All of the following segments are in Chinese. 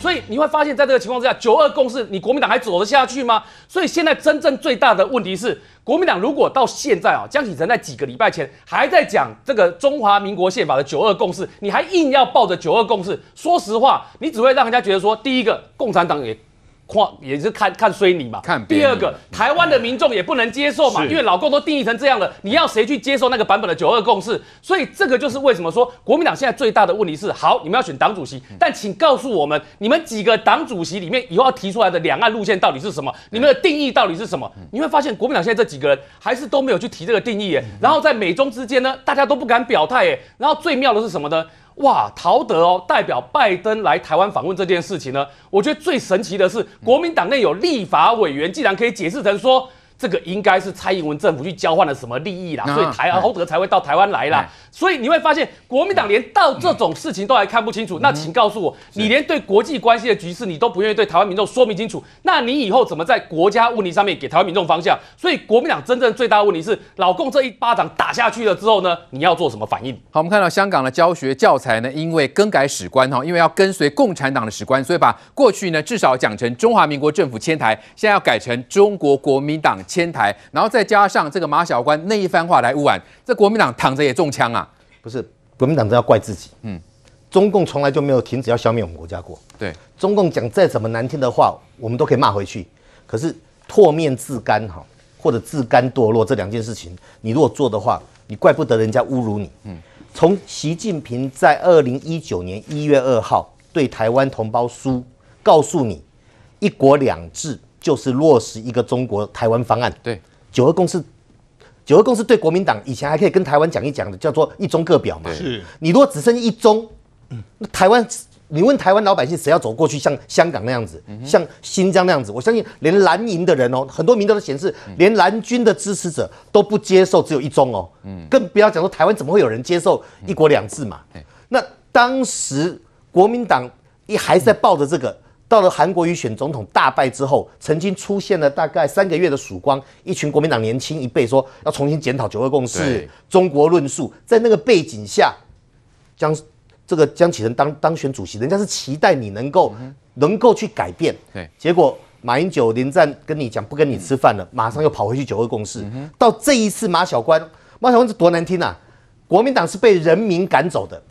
所以你会发现，在这个情况之下，九二共识，你国民党还走得下去吗？所以现在真正最大的问题是，国民党如果到现在啊，江启臣在几个礼拜前还在讲这个中华民国宪法的九二共识，你还硬要抱着九二共识，说实话，你只会让人家觉得说，第一个，共产党也。也是看看衰你嘛。看第二个，台湾的民众也不能接受嘛，因为老共都定义成这样了，你要谁去接受那个版本的九二共识？所以这个就是为什么说国民党现在最大的问题是：好，你们要选党主席，但请告诉我们，你们几个党主席里面以后要提出来的两岸路线到底是什么？你们的定义到底是什么？你会发现国民党现在这几个人还是都没有去提这个定义耶。然后在美中之间呢，大家都不敢表态耶。然后最妙的是什么呢？哇，陶德哦，代表拜登来台湾访问这件事情呢，我觉得最神奇的是，国民党内有立法委员竟然可以解释成说。这个应该是蔡英文政府去交换了什么利益啦，所以台侯德才会到台湾来啦。所以你会发现，国民党连到这种事情都还看不清楚。那请告诉我，你连对国际关系的局势你都不愿意对台湾民众说明清楚，那你以后怎么在国家问题上面给台湾民众方向？所以国民党真正最大的问题是，老共这一巴掌打下去了之后呢，你要做什么反应？好，我们看到香港的教学教材呢，因为更改史观哈，因为要跟随共产党的史观，所以把过去呢至少讲成中华民国政府迁台，现在要改成中国国民党迁台，然后再加上这个马小官那一番话来污染，这国民党躺着也中枪啊！不是，国民党这要怪自己。嗯，中共从来就没有停止要消灭我们国家过。对，中共讲再怎么难听的话，我们都可以骂回去。可是唾面自干哈，或者自甘堕落这两件事情，你如果做的话，你怪不得人家侮辱你。嗯，从习近平在二零一九年一月二号对台湾同胞书，告诉你一国两制就是落实一个中国台湾方案。对。九二共识，九二共识对国民党以前还可以跟台湾讲一讲的，叫做一中各表嘛。是，你如果只剩一中，那台湾，你问台湾老百姓谁要走过去，像香港那样子，像新疆那样子？我相信连蓝营的人哦，很多民调都显示，连蓝军的支持者都不接受只有一中哦。嗯，更不要讲说台湾怎么会有人接受一国两制嘛？那当时国民党一还是在抱着这个。到了韩国瑜选总统大败之后，曾经出现了大概三个月的曙光，一群国民党年轻一辈说要重新检讨九二共识、中国论述，在那个背景下，江这个江启臣当当选主席，人家是期待你能够、嗯、能够去改变，对，结果马英九连战跟你讲不跟你吃饭了，马上又跑回去九二共识，嗯、到这一次马小关，马小关是多难听啊，国民党是被人民赶走的，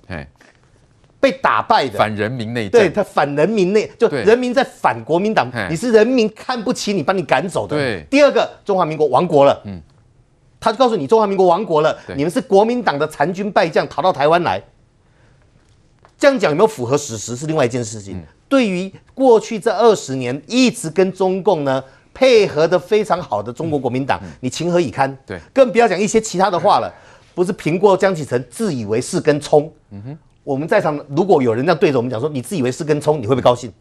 被打败的。反人民内战，对他反人民内，就人民在反国民党，你是人民看不起你，把你赶走的。对，第二个中华民国亡国了，嗯，他就告诉你中华民国亡国了，你们是国民党的残军败将逃到台湾来，这样讲有没有符合史实是另外一件事情。嗯、对于过去这二十年一直跟中共呢配合的非常好的中国国民党，嗯、你情何以堪？对，更不要讲一些其他的话了，不是评过江启臣自以为是跟冲，嗯哼。我们在场，如果有人这样对着我们讲说，你自以为是根葱，你会不会高兴？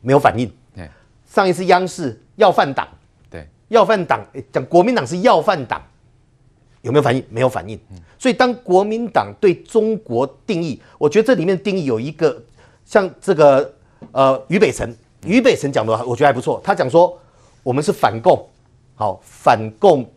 没有反应。对，上一次央视要饭党，对，要饭党讲国民党是要饭党，有没有反应？没有反应。所以当国民党对中国定义，我觉得这里面定义有一个像这个呃俞北辰，俞北辰讲的话，我觉得还不错。他讲说我们是反共，好反共。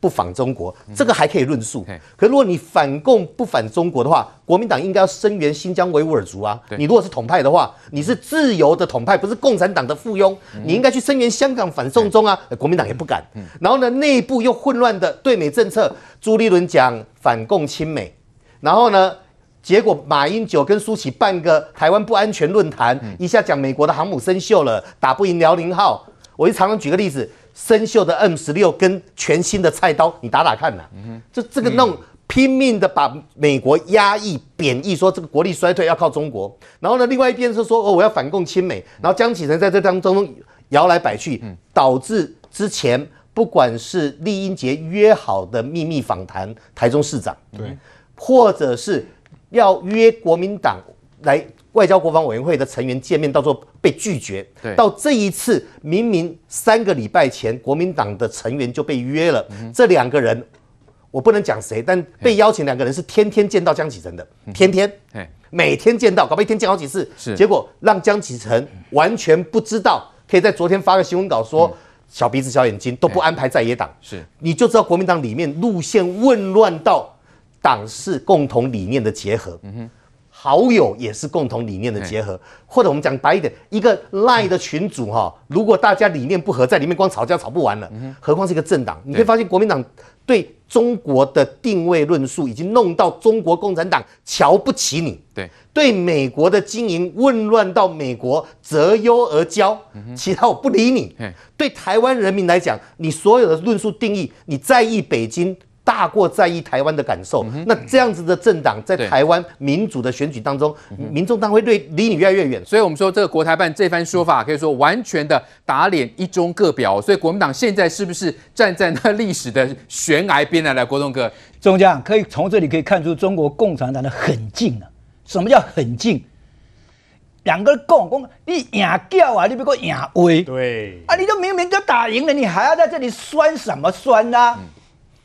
不反中国，这个还可以论述。可如果你反共不反中国的话，国民党应该要声援新疆维吾尔族啊。你如果是统派的话，你是自由的统派，不是共产党的附庸，你应该去声援香港反送中啊。国民党也不敢。然后呢，内部又混乱的对美政策，朱立伦讲反共亲美，然后呢，结果马英九跟苏起办个台湾不安全论坛，一下讲美国的航母生锈了，打不赢辽宁号。我就常常举个例子。生锈的 M 十六跟全新的菜刀，你打打看呐、啊？就这个弄拼命的把美国压抑贬义，说这个国力衰退要靠中国。然后呢，另外一边是说哦，我要反共亲美。然后江启臣在这当中摇来摆去，导致之前不管是酈英杰约好的秘密访谈台中市长，对，或者是要约国民党来。外交国防委员会的成员见面，到时候被拒绝。对，到这一次，明明三个礼拜前国民党的成员就被约了，嗯、这两个人我不能讲谁，但被邀请两个人是天天见到江启臣的，天天，每天见到，搞不好一天见好几次。是，结果让江启臣完全不知道，可以在昨天发个新闻稿说小鼻子小眼睛都不安排在野党。是，你就知道国民党里面路线混乱到党是共同理念的结合。嗯哼。好友也是共同理念的结合，或者我们讲白一点，一个赖的群组哈，如果大家理念不合，在里面光吵架吵不完了，何况是一个政党？你可以发现国民党对中国的定位论述已经弄到中国共产党瞧不起你，对，对美国的经营混乱到美国择优而骄，其他我不理你。对台湾人民来讲，你所有的论述定义，你在意北京。大过在意台湾的感受，嗯、那这样子的政党在台湾民主的选举当中，民众当然会离你越来越远。所以，我们说这个国台办这番说法，可以说完全的打脸一中各表。所以，国民党现在是不是站在那历史的悬崖边来了？国栋哥，中将可以从这里可以看出中国共产党的狠劲啊！什么叫狠劲？两个共共，你赢叫啊，你别个赢威。对啊，你都明明就打赢了，你还要在这里酸什么酸呢、啊？嗯、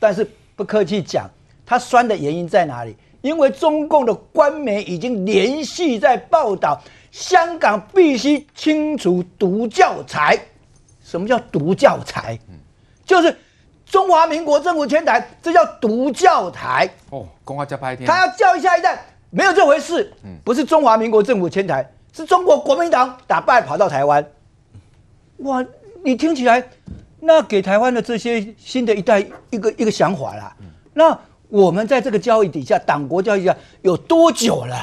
但是。不客气讲，他酸的原因在哪里？因为中共的官媒已经连续在报道，香港必须清除毒教材。什么叫毒教材？就是中华民国政府迁台，这叫毒教材。哦，公话加拍天。他要教育下一代，没有这回事。不是中华民国政府迁台，是中国国民党打败跑到台湾。哇，你听起来。那给台湾的这些新的一代一个一个想法啦。那我们在这个教育底下，党国教育下有多久了？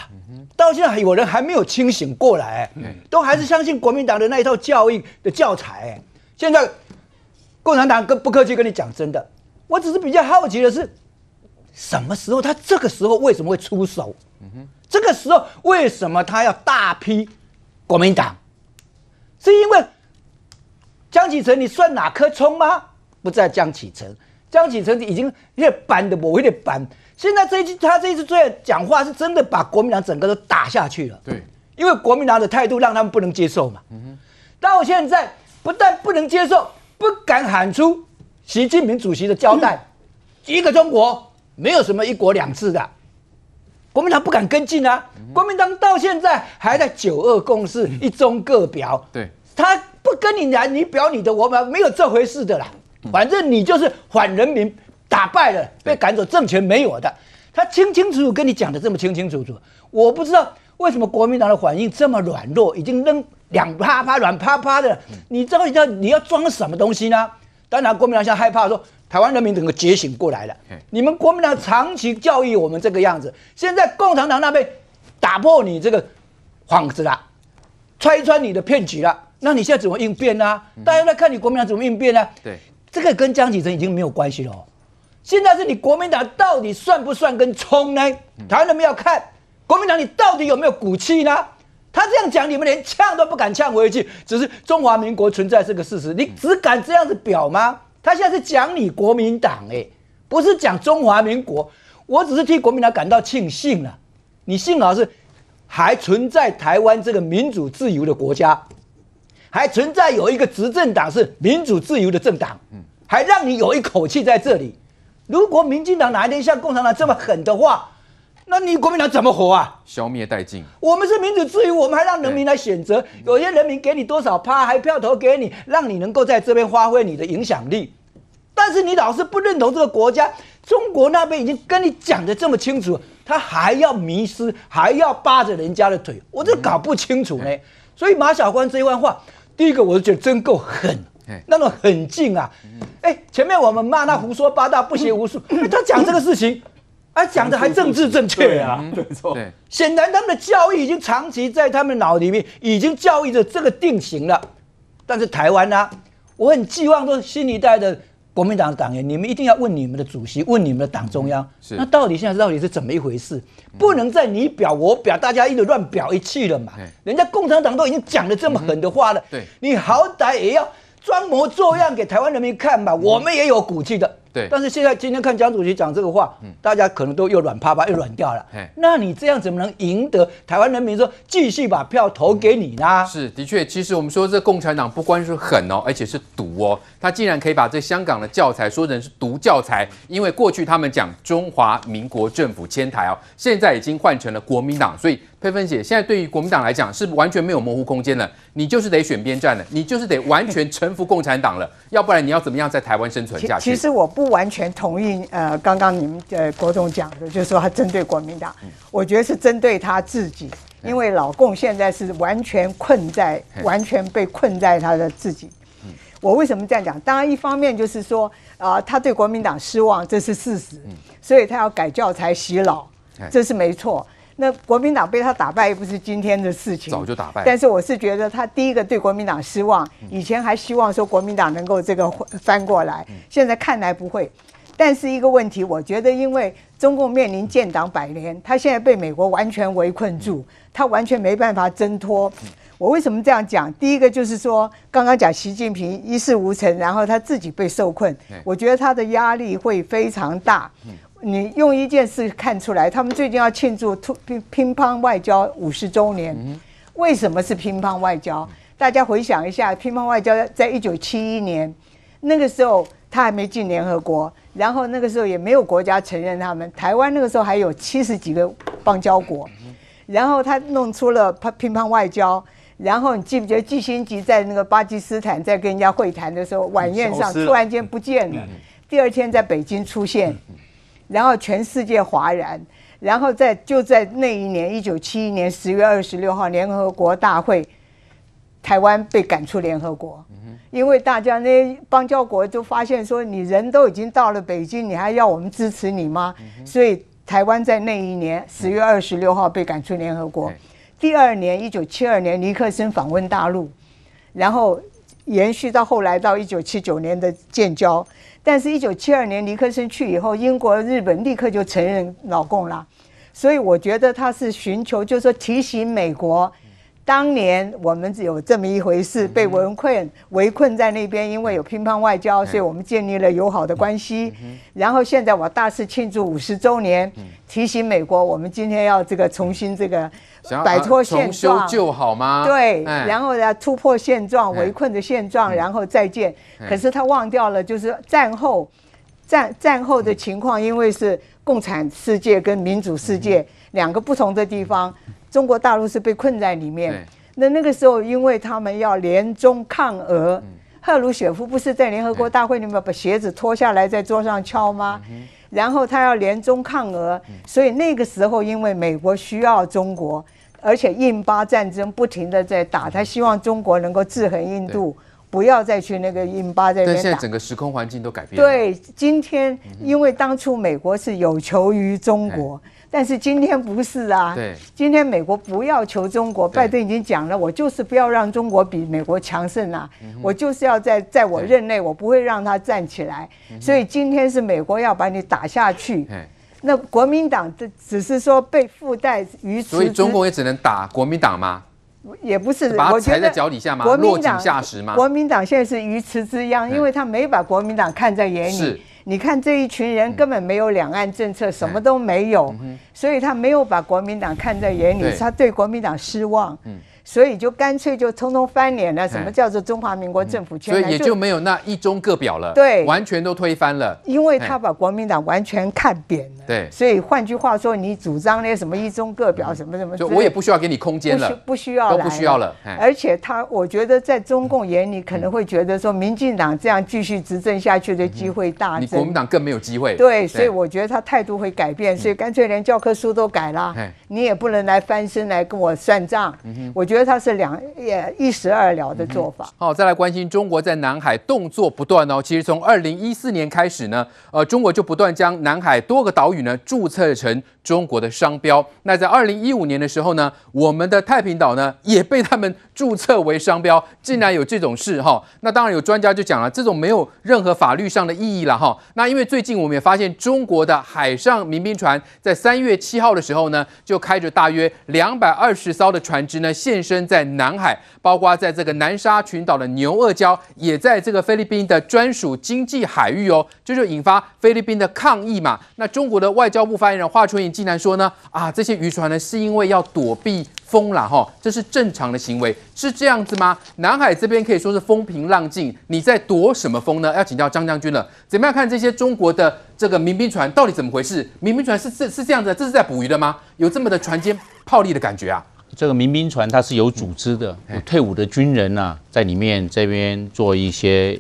到现在还有人还没有清醒过来，都还是相信国民党的那一套教育的教材。现在共产党跟不客气跟你讲真的，我只是比较好奇的是，什么时候他这个时候为什么会出手？这个时候为什么他要大批国民党？是因为？江启臣，你算哪颗葱吗？不在江启臣，江启臣已经越搬的我有点扳。现在这一次他这一次最后讲话是真的把国民党整个都打下去了。对，因为国民党的态度让他们不能接受嘛。嗯哼。到现在不但不能接受，不敢喊出习近平主席的交代，嗯、一个中国没有什么一国两制的，国民党不敢跟进啊。嗯、国民党到现在还在九二共识、嗯、一中各表。对，他。不跟你来，你表你的，我们没有这回事的啦。反正你就是反人民，打败了，被赶走，政权没有的。他清清楚楚跟你讲的这么清清楚楚，我不知道为什么国民党的反应这么软弱，已经扔两啪啪软啪啪的。你知道你要你要装什么东西呢？当然，国民党现在害怕说台湾人民整个觉醒过来了。你们国民党长期教育我们这个样子，现在共产党那边打破你这个幌子了，拆穿你的骗局了。那你现在怎么应变呢、啊？大家在看你国民党怎么应变呢、啊？对，这个跟江启臣已经没有关系了、哦。现在是你国民党到底算不算跟冲呢？台湾人民要看国民党你到底有没有骨气呢？他这样讲，你们连呛都不敢呛回去。只是中华民国存在这个事实，你只敢这样子表吗？他现在是讲你国民党，哎，不是讲中华民国。我只是替国民党感到庆幸了。你幸好是还存在台湾这个民主自由的国家。还存在有一个执政党是民主自由的政党，嗯还让你有一口气在这里。如果民进党哪一天像共产党这么狠的话，那你国民党怎么活啊？消灭殆尽。我们是民主自由，我们还让人民来选择。有些人民给你多少趴，还票投给你，让你能够在这边发挥你的影响力。但是你老是不认同这个国家，中国那边已经跟你讲的这么清楚，他还要迷失，还要扒着人家的腿，我这搞不清楚呢。所以马晓光这一番话。第一个，我就觉得真够狠，那种狠劲啊！哎，前面我们骂他胡说八道、不学无术，他讲这个事情，哎，讲的还政治正确啊，没错。显然他们的教育已经长期在他们脑里面已经教育着这个定型了。但是台湾呢，我很寄望说新一代的。国民党的党员，你们一定要问你们的主席，问你们的党中央，是那到底现在到底是怎么一回事？不能再你表我表，大家一直乱表一气了嘛？人家共产党都已经讲了这么狠的话了，对，你好歹也要装模作样给台湾人民看吧，我们也有骨气的。对，但是现在今天看江主席讲这个话，嗯，大家可能都又软趴趴又软掉了。那你这样怎么能赢得台湾人民说继续把票投给你呢？是，的确，其实我们说这共产党不光是狠哦，而且是毒哦。他竟然可以把这香港的教材说成是毒教材，因为过去他们讲中华民国政府迁台哦，现在已经换成了国民党，所以佩芬姐，现在对于国民党来讲是完全没有模糊空间了，你就是得选边站了，你就是得完全臣服共产党了，要不然你要怎么样在台湾生存下去？其实我不完全同意，呃，刚刚你们呃国总讲的，就是说他针对国民党，嗯、我觉得是针对他自己，因为老共现在是完全困在，完全被困在他的自己。嗯、我为什么这样讲？当然，一方面就是说，啊、呃，他对国民党失望，这是事实，嗯、所以他要改教材洗脑，这是没错。那国民党被他打败，又不是今天的事情，早就打败。但是我是觉得他第一个对国民党失望，以前还希望说国民党能够这个翻过来，现在看来不会。但是一个问题，我觉得因为中共面临建党百年，他现在被美国完全围困住，他完全没办法挣脱。我为什么这样讲？第一个就是说，刚刚讲习近平一事无成，然后他自己被受困，我觉得他的压力会非常大。你用一件事看出来，他们最近要庆祝乒乒乓外交五十周年。为什么是乒乓外交？大家回想一下，乒乓外交在一九七一年那个时候，他还没进联合国，然后那个时候也没有国家承认他们。台湾那个时候还有七十几个邦交国，然后他弄出了乒乓外交。然后你记不记得季辛吉在那个巴基斯坦在跟人家会谈的时候，晚宴上突然间不见了，第二天在北京出现。然后全世界哗然，然后在就在那一年，一九七一年十月二十六号联合国大会，台湾被赶出联合国，因为大家那些邦交国都发现说，你人都已经到了北京，你还要我们支持你吗？所以台湾在那一年十月二十六号被赶出联合国。第二年一九七二年尼克森访问大陆，然后延续到后来到一九七九年的建交。但是，一九七二年尼克森去以后，英国、日本立刻就承认老共了，所以我觉得他是寻求，就是说提醒美国，当年我们只有这么一回事，被围困围困在那边，因为有乒乓外交，所以我们建立了友好的关系。然后现在我大肆庆祝五十周年，提醒美国，我们今天要这个重新这个。摆脱现状，重修旧好吗？对，然后呢，突破现状，围困的现状，然后再见。可是他忘掉了，就是战后，战战后的情况，因为是共产世界跟民主世界两个不同的地方，中国大陆是被困在里面。那那个时候，因为他们要联中抗俄，赫鲁雪夫不是在联合国大会里面把鞋子脱下来在桌上敲吗？然后他要联中抗俄，所以那个时候因为美国需要中国。而且印巴战争不停的在打，他希望中国能够制衡印度，不要再去那个印巴在那边打。但现在整个时空环境都改变了。对，今天因为当初美国是有求于中国，但是今天不是啊。对。今天美国不要求中国，拜登已经讲了，我就是不要让中国比美国强盛啊，我就是要在在我任内，我不会让他站起来。所以今天是美国要把你打下去。那国民党这只是说被附带于此，所以中国也只能打国民党吗？也不是，把他踩在脚底下吗？落井下石吗？国民党现在是鱼池之殃，因为他没把国民党看在眼里。是，你看这一群人根本没有两岸政策，什么都没有，所以他没有把国民党看在眼里，他对国民党失望。所以就干脆就通通翻脸了。什么叫做中华民国政府？所以也就没有那一中各表了。对，完全都推翻了。因为他把国民党完全看扁了。对。所以换句话说，你主张那些什么一中各表什么什么，就我也不需要给你空间了，不需要，都不需要了。而且他，我觉得在中共眼里可能会觉得说，民进党这样继续执政下去的机会大增。你国民党更没有机会。对，所以我觉得他态度会改变，所以干脆连教科书都改了。你也不能来翻身来跟我算账。我觉得它是两。也一石二鸟的做法。好，再来关心中国在南海动作不断哦。其实从二零一四年开始呢，呃，中国就不断将南海多个岛屿呢注册成中国的商标。那在二零一五年的时候呢，我们的太平岛呢也被他们注册为商标，竟然有这种事哈。那当然有专家就讲了，这种没有任何法律上的意义了哈。那因为最近我们也发现，中国的海上民兵船在三月七号的时候呢，就开着大约两百二十艘的船只呢现身在南海，包括在这个南沙群岛的牛轭礁，也在这个菲律宾的专属经济海域哦，这就引发菲律宾的抗议嘛。那中国的外交部发言人华春莹。竟然说呢啊，这些渔船呢是因为要躲避风了哈，这是正常的行为，是这样子吗？南海这边可以说是风平浪静，你在躲什么风呢？要请教张将军了，怎么样看这些中国的这个民兵船到底怎么回事？民兵船是是是这样子，这是在捕鱼的吗？有这么的船坚炮利的感觉啊。这个民兵船它是有组织的，有退伍的军人呐、啊，在里面这边做一些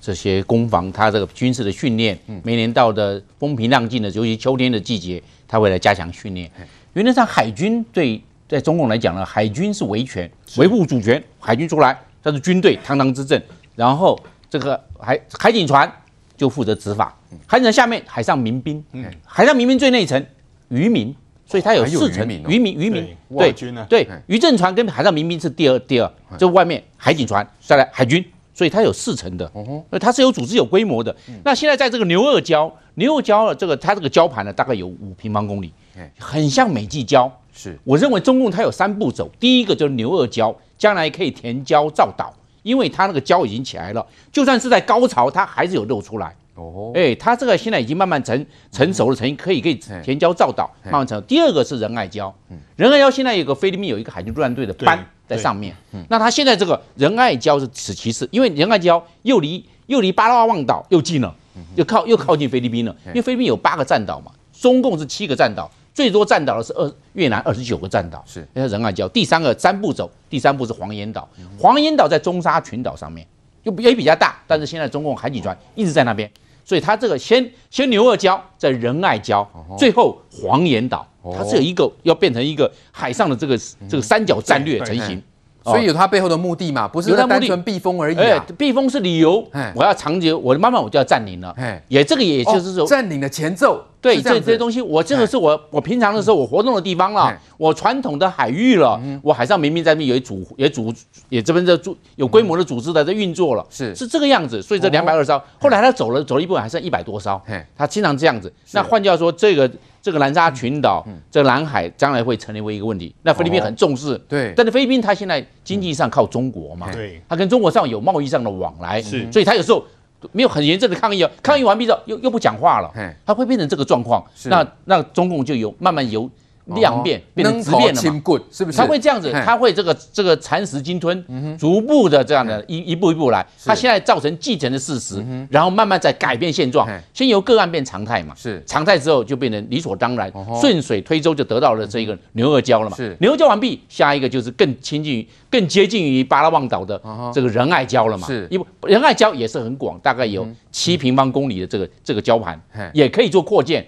这些攻防，他这个军事的训练。每年到的风平浪静的，尤其秋天的季节，它会来加强训练。原则上，海军对在中共来讲呢，海军是维权、维护主权，海军出来，它是军队堂堂之正。然后这个海海警船就负责执法，海警船下面海上民兵，海上民兵最内层渔民。所以它有四层，渔民渔民。对对，渔政船跟海上民兵是第二第二，就外面海警船再来海军，所以它有四成的，那它是有组织有规模的。那现在在这个牛二礁，牛二礁这个它这个礁盘呢，大概有五平方公里，很像美济礁。是，我认为中共它有三步走，第一个就是牛二礁，将来可以填礁造岛，因为它那个礁已经起来了，就算是在高潮，它还是有露出来。哦，哎，它这个现在已经慢慢成成熟了，成可以可以填礁造岛，慢慢成。第二个是仁爱礁，仁爱礁现在有个菲律宾有一个海军陆战队的班在上面。那他现在这个仁爱礁是此其次，因为仁爱礁又离又离巴拉望岛又近了，又靠又靠近菲律宾了。因为菲律宾有八个站岛嘛，中共是七个站岛，最多站岛的是二越南二十九个站岛。是，那仁爱礁第三个三步走，第三步是黄岩岛，黄岩岛在中沙群岛上面。就也比较大，但是现在中共海警船一直在那边，所以他这个先先牛二礁，在仁爱礁，最后黄岩岛，它是有一个要变成一个海上的这个这个三角战略成型。所以有它背后的目的嘛，不是单纯避风而已啊。避风是理由，我要长久，我慢慢我就要占领了。也这个也就是说，占领的前奏。对，这这些东西，我这个是我我平常的时候我活动的地方了，我传统的海域了，我海上明明在那边有组也组也这边在组有规模的组织在这运作了，是是这个样子。所以这两百二十艘，后来他走了走了一部分，还剩一百多艘，他经常这样子。那换句话说，这个。这个南沙群岛，这个南海将来会成为一个问题。那菲律宾很重视，对。但是菲律宾它现在经济上靠中国嘛，对。它跟中国上有贸易上的往来，是。所以它有时候没有很严正的抗议啊，抗议完毕之后又又不讲话了，他会变成这个状况。那那中共就有慢慢有。量变变成质变了嘛？是不是？他会这样子，它会这个这个蚕食鲸吞，逐步的这样的一一步一步来。它现在造成既成的事实，然后慢慢在改变现状。先由个案变常态嘛？是常态之后就变成理所当然，顺水推舟就得到了这个牛二礁了嘛？是牛二礁完毕，下一个就是更亲近于、更接近于巴拉望岛的这个仁爱礁了嘛？是，因为仁爱礁也是很广，大概有七平方公里的这个这个礁盘，也可以做扩建。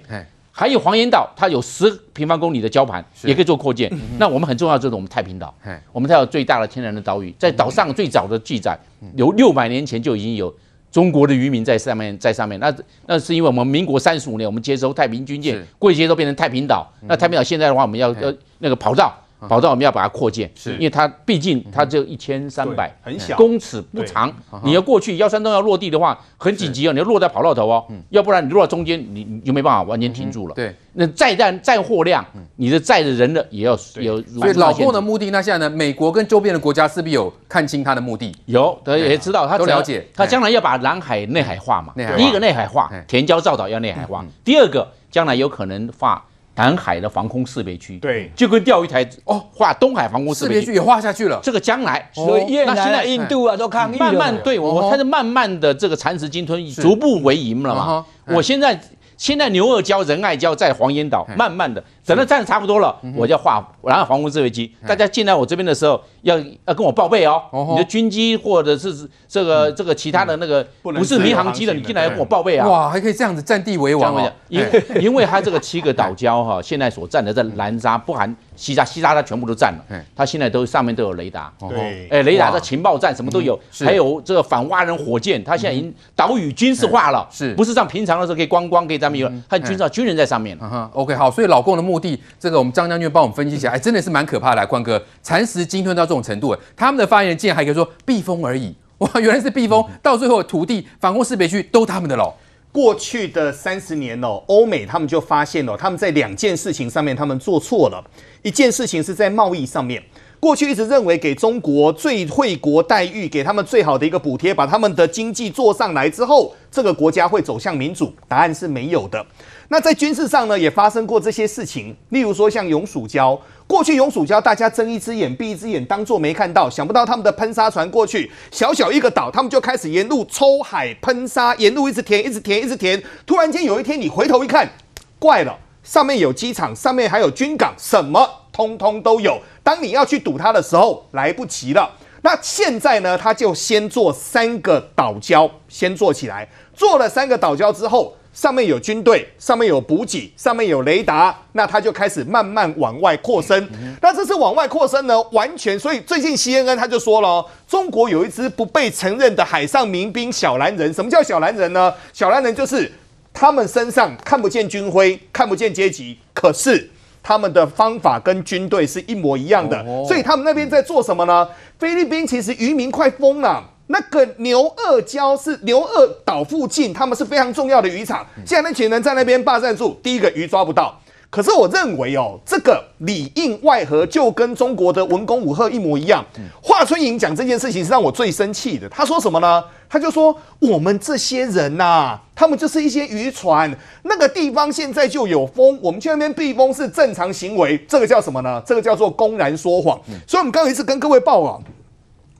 还有黄岩岛，它有十平方公里的礁盘，也可以做扩建。那我们很重要就是我们太平岛，我们才有最大的天然的岛屿，在岛上最早的记载有六百年前就已经有中国的渔民在上面，在上面。那那是因为我们民国三十五年，我们接收太平军舰，贵些都变成太平岛。那太平岛现在的话，我们要要那个跑道。跑道我们要把它扩建，是。因为它毕竟它只有一千三百很小。公尺不长，你要过去幺三洞要落地的话，很紧急哦，你要落在跑道头哦，要不然你落在中间，你你就没办法完全停住了。对，那载弹载货量，你的载的人的也要有。所以老共的目的，那现在呢？美国跟周边的国家是不是有看清他的目的？有，他，也知道他都了解。他将来要把南海内海化嘛，第一个内海化，填礁造岛要内海化，第二个将来有可能画。南海的防空识别区，对，就跟钓鱼台哦，画东海防空识别区也画下去了。这个将来，所以越南、印度啊都抗议。慢慢对我，它是慢慢的这个蚕食鲸吞，逐步为营了嘛。我现在现在牛二礁、仁爱礁在黄岩岛，慢慢的。等到站的差不多了，我就要画，然后防空自卫机。大家进来我这边的时候，要要跟我报备哦。你的军机或者是这个这个其他的那个不是民航机的，你进来要跟我报备啊。哇，还可以这样子占地为王哦。因因为 他这个七个岛礁哈，现在所占的在南沙，不含西沙，西沙它全部都占了。它现在都上面都有雷达。对，哎，雷达的情报站什么都有，还有这个反蛙人火箭，它现在已经岛屿军事化了。是，不是像平常的时候可以观光可以咱们有，它军事军人在上面。OK，好，所以老共的目。目的，这个我们张将军帮我们分析起来，哎，真的是蛮可怕的。冠哥，蚕食鲸吞到这种程度，他们的发言竟然还可以说避风而已，哇，原来是避风，到最后土地反攻识别区都他们的喽。过去的三十年哦，欧美他们就发现了，他们在两件事情上面他们做错了，一件事情是在贸易上面。过去一直认为给中国最惠国待遇，给他们最好的一个补贴，把他们的经济做上来之后，这个国家会走向民主。答案是没有的。那在军事上呢，也发生过这些事情，例如说像永暑礁，过去永暑礁大家睁一只眼闭一只眼，当做没看到。想不到他们的喷砂船过去，小小一个岛，他们就开始沿路抽海喷砂，沿路一直填，一直填，一直填。突然间有一天你回头一看，怪了。上面有机场，上面还有军港，什么通通都有。当你要去堵它的时候，来不及了。那现在呢，他就先做三个岛礁，先做起来。做了三个岛礁之后，上面有军队，上面有补给，上面有雷达，那他就开始慢慢往外扩伸。那这次往外扩伸呢，完全所以最近 CNN 他就说了，中国有一支不被承认的海上民兵小蓝人。什么叫小蓝人呢？小蓝人就是他们身上看不见军徽，看不见阶级，可是。他们的方法跟军队是一模一样的，所以他们那边在做什么呢？菲律宾其实渔民快疯了。那个牛二礁是牛二岛附近，他们是非常重要的渔场。现在那群人在那边霸占住，第一个鱼抓不到。可是我认为哦，这个里应外合就跟中国的文攻武吓一模一样。华春莹讲这件事情是让我最生气的。他说什么呢？他就说我们这些人呐、啊，他们就是一些渔船。那个地方现在就有风，我们去那边避风是正常行为。这个叫什么呢？这个叫做公然说谎。所以，我们刚刚一直跟各位报啊。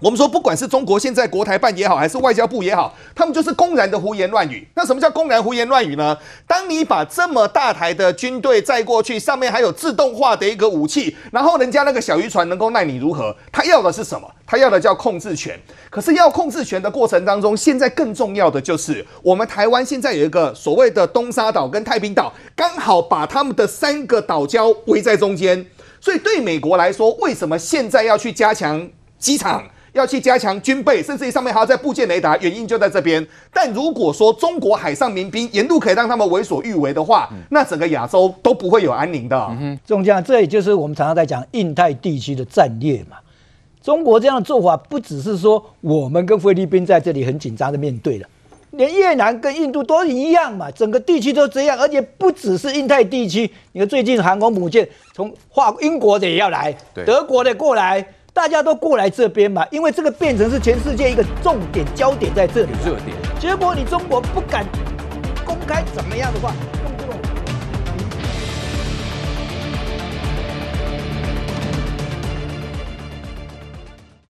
我们说，不管是中国现在国台办也好，还是外交部也好，他们就是公然的胡言乱语。那什么叫公然胡言乱语呢？当你把这么大台的军队载过去，上面还有自动化的一个武器，然后人家那个小渔船能够奈你如何？他要的是什么？他要的叫控制权。可是要控制权的过程当中，现在更重要的就是，我们台湾现在有一个所谓的东沙岛跟太平岛，刚好把他们的三个岛礁围在中间。所以对美国来说，为什么现在要去加强机场？要去加强军备，甚至于上面还要再布建雷达，原因就在这边。但如果说中国海上民兵沿路可以让他们为所欲为的话，那整个亚洲都不会有安宁的。中将，这也就是我们常常在讲印太地区的战略嘛。中国这样的做法，不只是说我们跟菲律宾在这里很紧张的面对了，连越南跟印度都一样嘛，整个地区都这样，而且不只是印太地区，你看最近航空母舰从华英国的也要来，德国的过来。大家都过来这边嘛，因为这个变成是全世界一个重点焦点在这里，热点。结果你中国不敢公开怎么样的话。